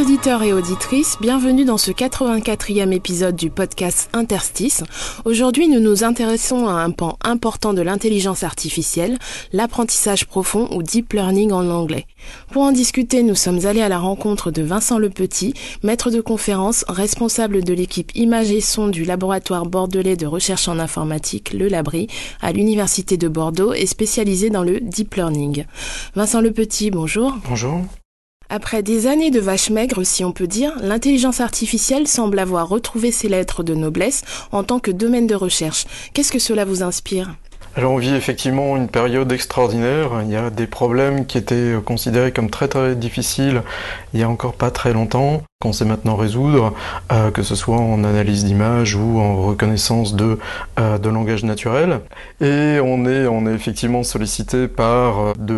Auditeurs et auditrices, bienvenue dans ce 84e épisode du podcast Interstice. Aujourd'hui, nous nous intéressons à un pan important de l'intelligence artificielle, l'apprentissage profond ou deep learning en anglais. Pour en discuter, nous sommes allés à la rencontre de Vincent Lepetit, maître de conférence, responsable de l'équipe images et son du laboratoire bordelais de recherche en informatique, le Labri, à l'université de Bordeaux et spécialisé dans le deep learning. Vincent Lepetit, bonjour. Bonjour. Après des années de vaches maigres, si on peut dire, l'intelligence artificielle semble avoir retrouvé ses lettres de noblesse en tant que domaine de recherche. Qu'est-ce que cela vous inspire? Alors on vit effectivement une période extraordinaire. Il y a des problèmes qui étaient considérés comme très très difficiles il y a encore pas très longtemps, qu'on sait maintenant résoudre, euh, que ce soit en analyse d'image ou en reconnaissance de, euh, de langage naturel. Et on est, on est effectivement sollicité par de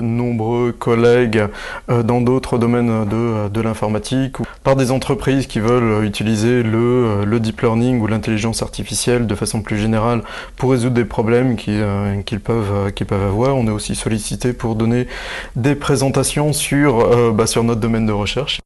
nombreux collègues euh, dans d'autres domaines de, de l'informatique, ou par des entreprises qui veulent utiliser le, le deep learning ou l'intelligence artificielle de façon plus générale pour résoudre des problèmes qui, euh, qu'ils peuvent, euh, qu'ils peuvent avoir. On est aussi sollicité pour donner des présentations sur, euh, bah, sur notre domaine de recherche.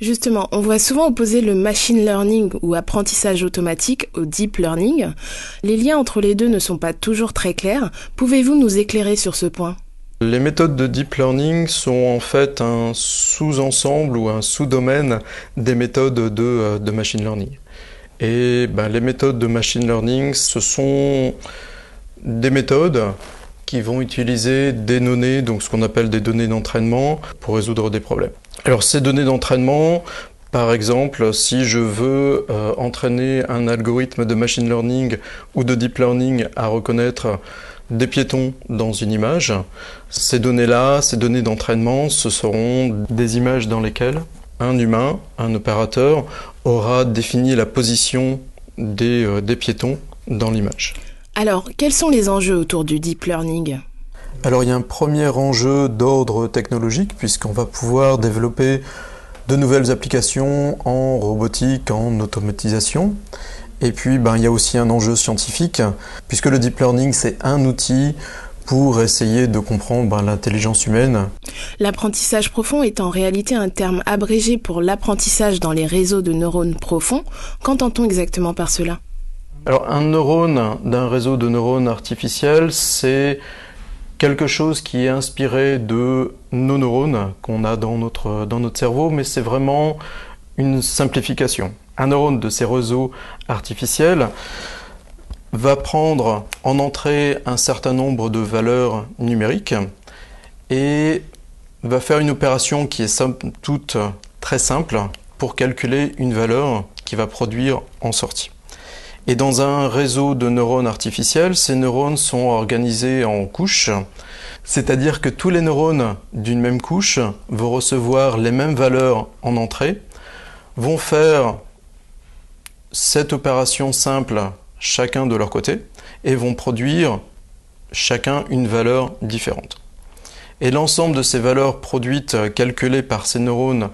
Justement, on voit souvent opposer le machine learning ou apprentissage automatique au deep learning. Les liens entre les deux ne sont pas toujours très clairs. Pouvez-vous nous éclairer sur ce point? Les méthodes de deep learning sont en fait un sous-ensemble ou un sous-domaine des méthodes de, euh, machine learning. Et ben, les méthodes de machine learning, ce sont des méthodes qui vont utiliser des données, donc ce qu'on appelle des données d'entraînement, pour résoudre des problèmes. Alors ces données d'entraînement, par exemple, si je veux euh, entraîner un algorithme de machine learning ou de deep learning à reconnaître des piétons dans une image, ces données-là, ces données d'entraînement, ce seront des images dans lesquelles un humain, un opérateur, aura défini la position des, euh, des piétons dans l'image. Alors, quels sont les enjeux autour du deep learning? Alors il y a un premier enjeu d'ordre technologique puisqu'on va pouvoir développer de nouvelles applications en robotique, en automatisation. Et puis ben, il y a aussi un enjeu scientifique puisque le deep learning c'est un outil pour essayer de comprendre ben, l'intelligence humaine. L'apprentissage profond est en réalité un terme abrégé pour l'apprentissage dans les réseaux de neurones profonds. Qu'entend-on exactement par cela? Alors un neurone d'un réseau de neurones artificiels, c'est quelque chose qui est inspiré de nos neurones qu'on a dans notre, dans notre cerveau, mais c'est vraiment une simplification. Un neurone de ces réseaux artificiels va prendre en entrée un certain nombre de valeurs numériques et va faire une opération qui est toute très simple pour calculer une valeur qui va produire en sortie. Et dans un réseau de neurones artificiels, ces neurones sont organisés en couches, c'est-à-dire que tous les neurones d'une même couche vont recevoir les mêmes valeurs en entrée, vont faire cette opération simple chacun de leur côté et vont produire chacun une valeur différente. Et l'ensemble de ces valeurs produites, calculées par ces neurones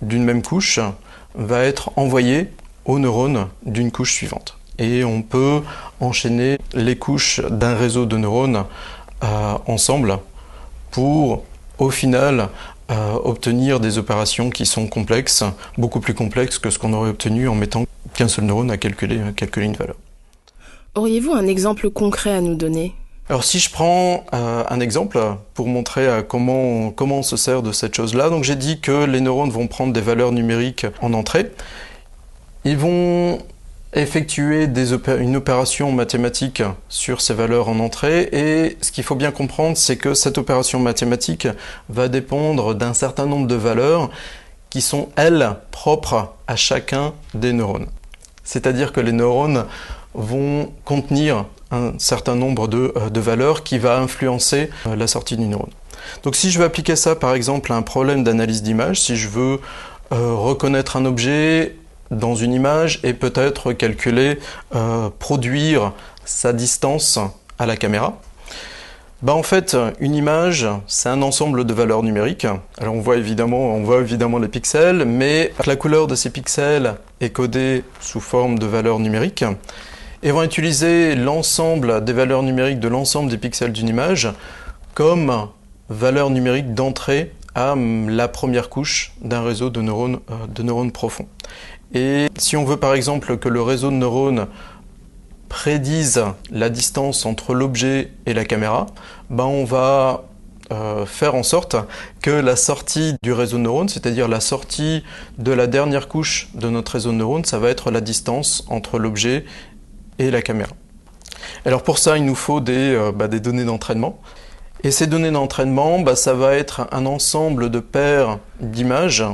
d'une même couche, va être envoyé aux neurones d'une couche suivante. Et on peut enchaîner les couches d'un réseau de neurones euh, ensemble pour, au final, euh, obtenir des opérations qui sont complexes, beaucoup plus complexes que ce qu'on aurait obtenu en mettant qu'un seul neurone à calculer, à calculer une valeur. Auriez-vous un exemple concret à nous donner? Alors si je prends euh, un exemple pour montrer euh, comment, on, comment on se sert de cette chose-là, donc j'ai dit que les neurones vont prendre des valeurs numériques en entrée. Ils vont effectuer une opération mathématique sur ces valeurs en entrée et ce qu'il faut bien comprendre c'est que cette opération mathématique va dépendre d'un certain nombre de valeurs qui sont elles propres à chacun des neurones. C'est-à-dire que les neurones vont contenir un certain nombre de, euh, valeurs qui va influencer euh, la sortie du neurone. Donc si je veux appliquer ça par exemple à un problème d'analyse d'image, si je veux euh, reconnaître un objet dans une image et peut-être calculer, euh, produire sa distance à la caméra, bah en fait, une image, c'est un ensemble de valeurs numériques. Alors on voit évidemment, on voit évidemment les pixels, mais la couleur de ces pixels est codée sous forme de valeurs numériques et vont utiliser l'ensemble des valeurs numériques de l'ensemble des pixels d'une image comme valeur numérique d'entrée à la première couche d'un réseau de neurones, euh, de neurones profonds. Et si on veut par exemple que le réseau de neurones prédisent la distance entre l'objet et la caméra, ben on va euh, faire en sorte que la sortie du réseau de neurones, c'est-à-dire la sortie de la dernière couche de notre réseau de neurones, ça va être la distance entre l'objet et la caméra. Alors pour ça, il nous faut des, euh, bah, des données d'entraînement. Et ces données d'entraînement, bah, ça va être un ensemble de paires d'images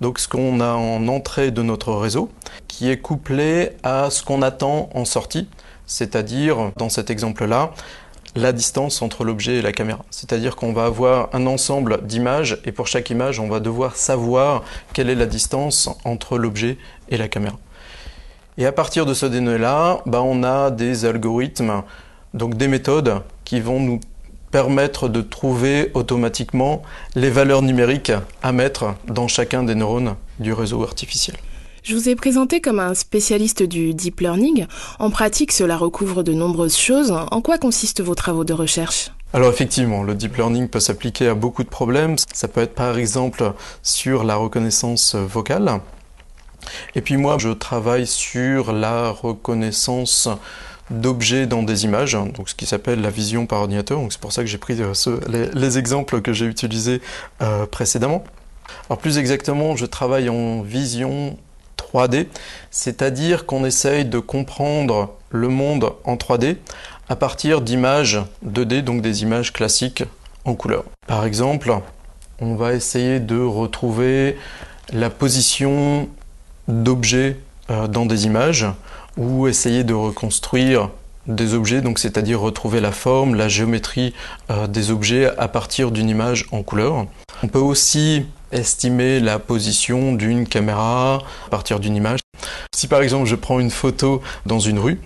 donc ce qu'on a en entrée de notre réseau, qui est couplé à ce qu'on attend en sortie, c'est-à-dire, dans cet exemple-là, la distance entre l'objet et la caméra. C'est-à-dire qu'on va avoir un ensemble d'images et pour chaque image, on va devoir savoir quelle est la distance entre l'objet et la caméra. Et à partir de ce données-là, bah, on a des algorithmes, donc des méthodes qui vont nous permettre de trouver automatiquement les valeurs numériques à mettre dans chacun des neurones du réseau artificiel. Je vous ai présenté comme un spécialiste du deep learning. En pratique, cela recouvre de nombreuses choses. En quoi consistent vos travaux de recherche? Alors effectivement, le deep learning peut s'appliquer à beaucoup de problèmes. Ça peut être par exemple sur la reconnaissance vocale. Et puis moi, je travaille sur la reconnaissance d'objets dans des images, hein, donc ce qui s'appelle la vision par ordinateur. C'est pour ça que j'ai pris euh, les, exemples que j'ai utilisés euh, précédemment. Alors plus exactement, je travaille en vision 3D, c'est-à-dire qu'on essaye de comprendre le monde en 3D à partir d'images 2D, donc des images classiques en couleur. Par exemple, on va essayer de retrouver la position d'objets euh, dans des images ou essayer de reconstruire des objets, donc c'est-à-dire retrouver la forme, la géométrie euh, des objets à partir d'une image en couleur. On peut aussi estimer la position d'une caméra à partir d'une image. Si par exemple je prends une photo dans une rue,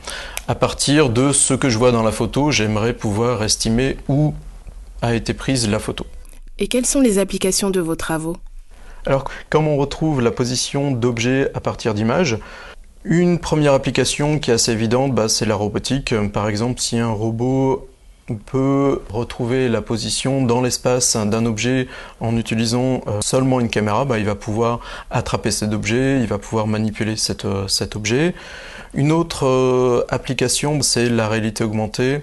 à partir de ce que je vois dans la photo, j'aimerais pouvoir estimer où a été prise la photo. Et quelles sont les applications de vos travaux? Alors, comme on retrouve la position d'objets à partir d'images, une première application qui est assez évidente, bah, c'est la robotique. Par exemple, si un robot peut retrouver la position dans l'espace d'un objet en utilisant euh, seulement une caméra, bah, il va pouvoir attraper cet objet, il va pouvoir manipuler euh, cet objet. Une autre euh, application, c'est la réalité augmentée.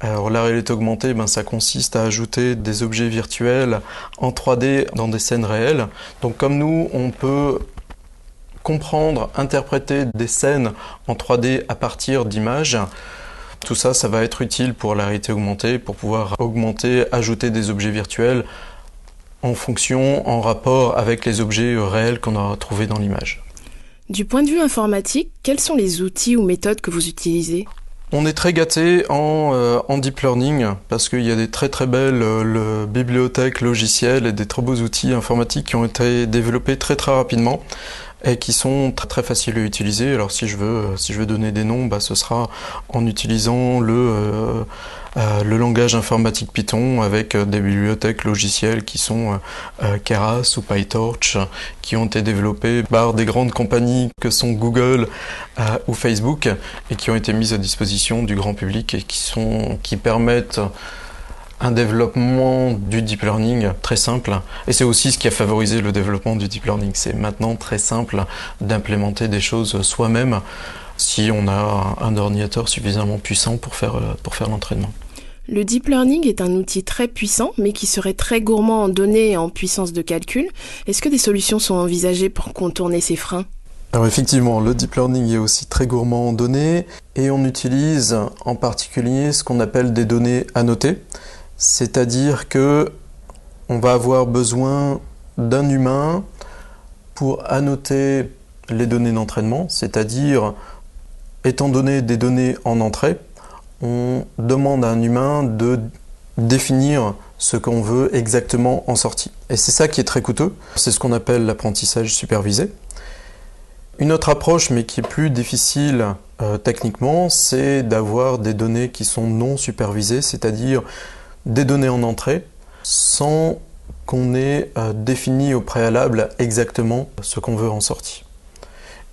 Alors la réalité augmentée, ben, ça consiste à ajouter des objets virtuels en 3D dans des scènes réelles. Donc comme nous, on peut comprendre, interpréter des scènes en 3D à partir d'images. Tout ça, ça va être utile pour la réalité augmentée, pour pouvoir augmenter, ajouter des objets virtuels en fonction, en rapport avec les objets réels qu'on a trouvés dans l'image. Du point de vue informatique, quels sont les outils ou méthodes que vous utilisez? On est très gâté en, euh, en, deep learning parce qu'il y a des très très belles euh, bibliothèques logicielles et des très beaux outils informatiques qui ont été développés très très rapidement et qui sont très très faciles à utiliser. Alors si je veux, si je veux donner des noms, bah, ce sera en utilisant le, euh, euh, le langage informatique Python avec euh, des bibliothèques logicielles qui sont Keras ou PyTorch, qui ont été développées par des grandes compagnies que sont Google ou Facebook et qui ont été mises à disposition du grand public et qui sont qui permettent un développement du deep learning très simple. Et c'est aussi ce qui a favorisé le développement du deep learning. C'est maintenant très simple d'implémenter des choses soi-même si on a un ordinateur suffisamment puissant pour faire, euh, pour faire l'entraînement. Le deep learning est un outil très puissant, mais qui serait très gourmand en données et en puissance de calcul. Est-ce que des solutions sont envisagées pour contourner ces freins? Alors effectivement, le deep learning est aussi très gourmand en données et on utilise en particulier ce qu'on appelle des données annotées. C'est-à-dire que on va avoir besoin d'un humain pour annoter les données d'entraînement, c'est-à-dire étant donné des données en entrée, on demande à un humain de définir ce qu'on veut exactement en sortie. Et c'est ça qui est très coûteux, c'est ce qu'on appelle l'apprentissage supervisé. Une autre approche, mais qui est plus difficile euh, techniquement, c'est d'avoir des données qui sont non supervisées, c'est-à-dire des données en entrée sans qu'on ait euh, défini au préalable exactement ce qu'on veut en sortie.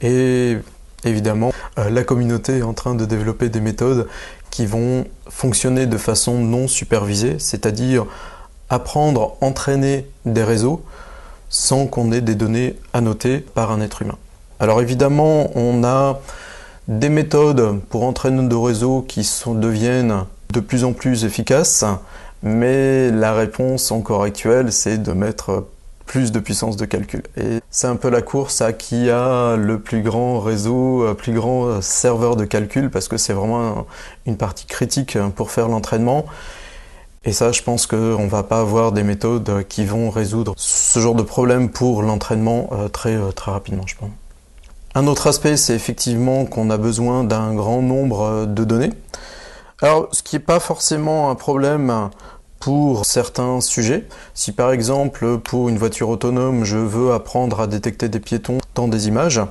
Et évidemment, euh, la communauté est en train de développer des méthodes qui vont fonctionner de façon non supervisée, c'est-à-dire apprendre, entraîner des réseaux sans qu'on ait des données annotées par un être humain. Alors évidemment, on a des méthodes pour entraîner nos réseaux qui deviennent de plus en plus efficaces, mais la réponse encore actuelle, c'est de mettre plus de puissance de calcul. Et c'est un peu la course à qui a le plus grand réseau, plus grand serveur de calcul, parce que c'est vraiment une partie critique pour faire l'entraînement. Et ça, je pense qu'on ne va pas avoir des méthodes qui vont résoudre ce genre de problème pour l'entraînement euh, très, euh, très rapidement, je pense. Un autre aspect, c'est effectivement qu'on a besoin d'un grand nombre euh, de données. Alors, ce qui n'est pas forcément un problème pour certains sujets. Si par exemple pour une voiture autonome je veux apprendre à détecter des piétons dans des images,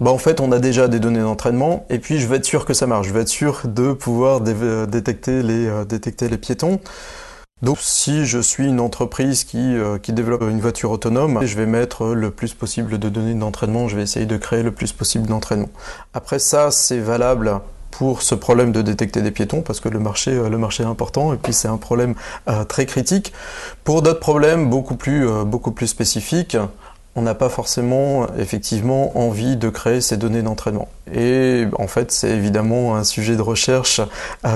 bah en fait on a déjà des données d'entraînement et puis je vais être sûr que ça marche, je vais être sûr de pouvoir détecter, les, euh, détecter les piétons. Donc si je suis une entreprise euh, qui, développe une voiture autonome, je vais mettre le plus possible de données d'entraînement, je vais essayer de créer le plus possible d'entraînement. Après ça, c'est valable pour ce problème de détecter des piétons parce que le marché, euh, est important et puis c'est un problème euh, très critique. Pour d'autres problèmes beaucoup plus, euh, beaucoup plus spécifiques, on n'a pas forcément effectivement envie de créer ces données d'entraînement. Et en fait, c'est évidemment un sujet de recherche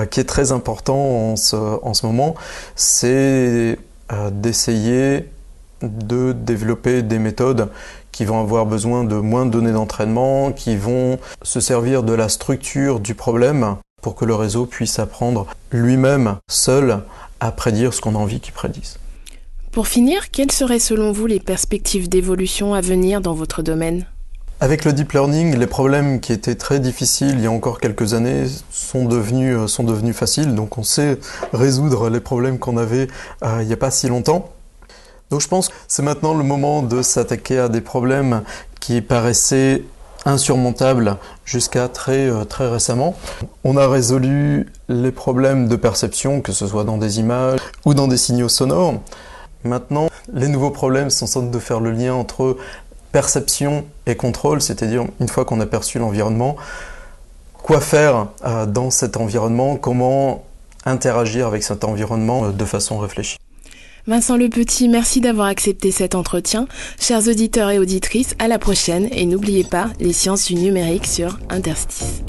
qui est très important en ce, en ce moment, c'est d'essayer de développer des méthodes qui vont avoir besoin de moins de données d'entraînement, qui vont se servir de la structure du problème pour que le réseau puisse apprendre lui-même, seul, à prédire ce qu'on a envie qu'il prédise. Pour finir, quelles seraient selon vous les perspectives d'évolution à venir dans votre domaine? Avec le deep learning, les problèmes qui étaient très difficiles il y a encore quelques années sont devenus, euh, sont devenus faciles. Donc on sait résoudre les problèmes qu'on avait euh, il n'y a pas si longtemps. Donc je pense que c'est maintenant le moment de s'attaquer à des problèmes qui paraissaient insurmontables jusqu'à très, euh, très récemment. On a résolu les problèmes de perception, que ce soit dans des images ou dans des signaux sonores. Maintenant, les nouveaux problèmes sont de faire le lien entre perception et contrôle, c'est-à-dire une fois qu'on a perçu l'environnement, quoi faire euh, dans cet environnement, comment interagir avec cet environnement euh, de façon réfléchie? Vincent Le Petit, merci d'avoir accepté cet entretien. Chers auditeurs et auditrices, à la prochaine et n'oubliez pas les sciences du numérique sur Interstice.